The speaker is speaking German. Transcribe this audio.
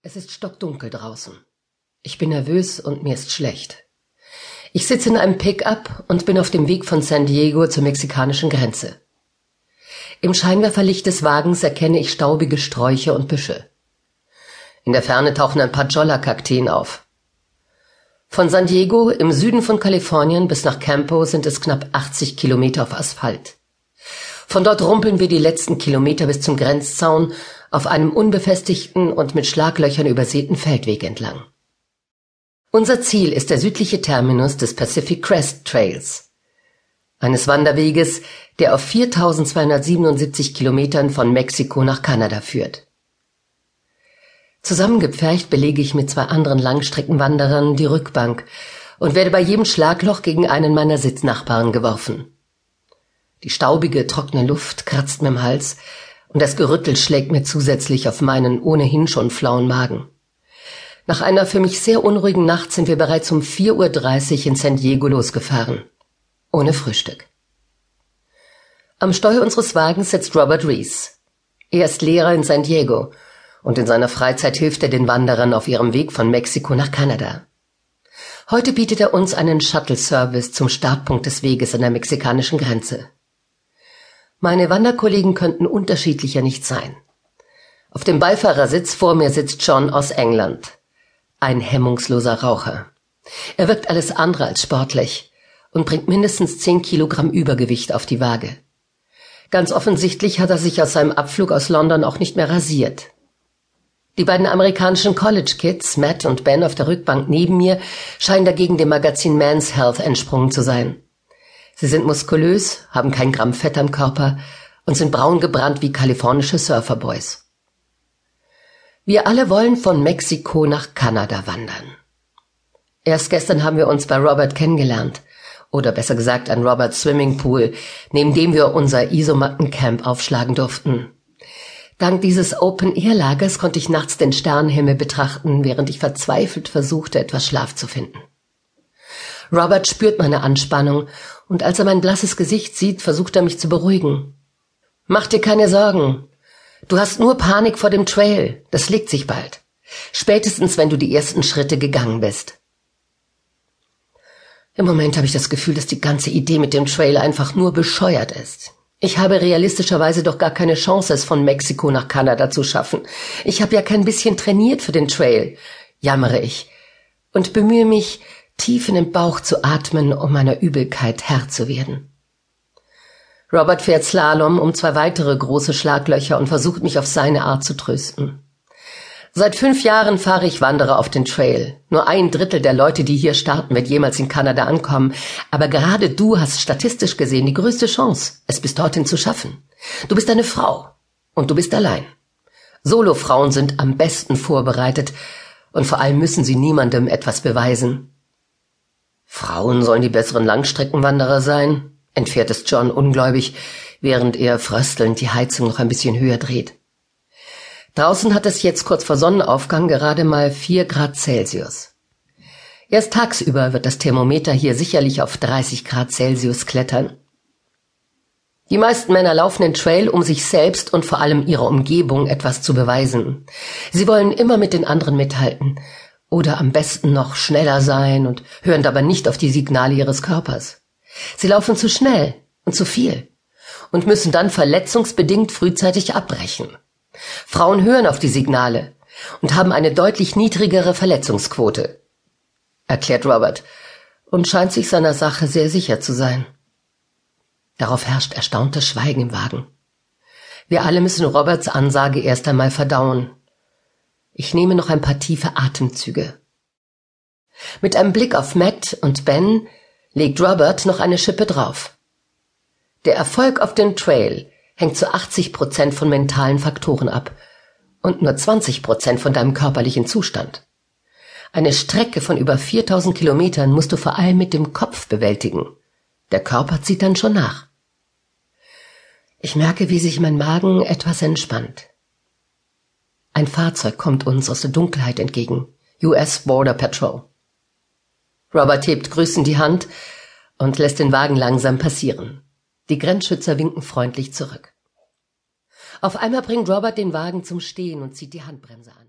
Es ist stockdunkel draußen. Ich bin nervös und mir ist schlecht. Ich sitze in einem Pickup und bin auf dem Weg von San Diego zur mexikanischen Grenze. Im Scheinwerferlicht des Wagens erkenne ich staubige Sträucher und Büsche. In der Ferne tauchen ein paar Jolla-Kakteen auf. Von San Diego im Süden von Kalifornien bis nach Campo sind es knapp 80 Kilometer auf Asphalt. Von dort rumpeln wir die letzten Kilometer bis zum Grenzzaun auf einem unbefestigten und mit Schlaglöchern übersäten Feldweg entlang. Unser Ziel ist der südliche Terminus des Pacific Crest Trails, eines Wanderweges, der auf 4277 Kilometern von Mexiko nach Kanada führt. Zusammengepfercht belege ich mit zwei anderen Langstreckenwanderern die Rückbank und werde bei jedem Schlagloch gegen einen meiner Sitznachbarn geworfen. Die staubige, trockene Luft kratzt mir im Hals und das Gerüttel schlägt mir zusätzlich auf meinen ohnehin schon flauen Magen. Nach einer für mich sehr unruhigen Nacht sind wir bereits um 4.30 Uhr in San Diego losgefahren. Ohne Frühstück. Am Steuer unseres Wagens sitzt Robert Rees. Er ist Lehrer in San Diego und in seiner Freizeit hilft er den Wanderern auf ihrem Weg von Mexiko nach Kanada. Heute bietet er uns einen Shuttle-Service zum Startpunkt des Weges an der mexikanischen Grenze. Meine Wanderkollegen könnten unterschiedlicher nicht sein. Auf dem Beifahrersitz vor mir sitzt John aus England. Ein hemmungsloser Raucher. Er wirkt alles andere als sportlich und bringt mindestens zehn Kilogramm Übergewicht auf die Waage. Ganz offensichtlich hat er sich aus seinem Abflug aus London auch nicht mehr rasiert. Die beiden amerikanischen College Kids, Matt und Ben auf der Rückbank neben mir, scheinen dagegen dem Magazin Man's Health entsprungen zu sein. Sie sind muskulös, haben kein Gramm Fett am Körper und sind braun gebrannt wie kalifornische Surferboys. Wir alle wollen von Mexiko nach Kanada wandern. Erst gestern haben wir uns bei Robert kennengelernt. Oder besser gesagt an Roberts Swimmingpool, neben dem wir unser Isomattencamp aufschlagen durften. Dank dieses Open-Air-Lagers konnte ich nachts den Sternenhimmel betrachten, während ich verzweifelt versuchte, etwas Schlaf zu finden. Robert spürt meine Anspannung, und als er mein blasses Gesicht sieht, versucht er mich zu beruhigen. Mach dir keine Sorgen. Du hast nur Panik vor dem Trail. Das legt sich bald. Spätestens, wenn du die ersten Schritte gegangen bist. Im Moment habe ich das Gefühl, dass die ganze Idee mit dem Trail einfach nur bescheuert ist. Ich habe realistischerweise doch gar keine Chance, es von Mexiko nach Kanada zu schaffen. Ich habe ja kein bisschen trainiert für den Trail, jammere ich und bemühe mich, tief in den Bauch zu atmen, um meiner Übelkeit Herr zu werden. Robert fährt Slalom um zwei weitere große Schlaglöcher und versucht mich auf seine Art zu trösten. Seit fünf Jahren fahre ich Wanderer auf den Trail. Nur ein Drittel der Leute, die hier starten, wird jemals in Kanada ankommen. Aber gerade du hast statistisch gesehen die größte Chance, es bis dorthin zu schaffen. Du bist eine Frau und du bist allein. Solofrauen sind am besten vorbereitet und vor allem müssen sie niemandem etwas beweisen. Frauen sollen die besseren Langstreckenwanderer sein, entfährt es John ungläubig, während er fröstelnd die Heizung noch ein bisschen höher dreht. Draußen hat es jetzt kurz vor Sonnenaufgang gerade mal vier Grad Celsius. Erst tagsüber wird das Thermometer hier sicherlich auf 30 Grad Celsius klettern. Die meisten Männer laufen den Trail, um sich selbst und vor allem ihrer Umgebung etwas zu beweisen. Sie wollen immer mit den anderen mithalten oder am besten noch schneller sein und hören dabei nicht auf die Signale ihres Körpers. Sie laufen zu schnell und zu viel und müssen dann verletzungsbedingt frühzeitig abbrechen. Frauen hören auf die Signale und haben eine deutlich niedrigere Verletzungsquote, erklärt Robert und scheint sich seiner Sache sehr sicher zu sein. Darauf herrscht erstauntes Schweigen im Wagen. Wir alle müssen Roberts Ansage erst einmal verdauen. Ich nehme noch ein paar tiefe Atemzüge. Mit einem Blick auf Matt und Ben legt Robert noch eine Schippe drauf. Der Erfolg auf dem Trail hängt zu 80 Prozent von mentalen Faktoren ab und nur 20 Prozent von deinem körperlichen Zustand. Eine Strecke von über 4000 Kilometern musst du vor allem mit dem Kopf bewältigen. Der Körper zieht dann schon nach. Ich merke, wie sich mein Magen etwas entspannt. Ein Fahrzeug kommt uns aus der Dunkelheit entgegen. US Border Patrol. Robert hebt grüßend die Hand und lässt den Wagen langsam passieren. Die Grenzschützer winken freundlich zurück. Auf einmal bringt Robert den Wagen zum Stehen und zieht die Handbremse an.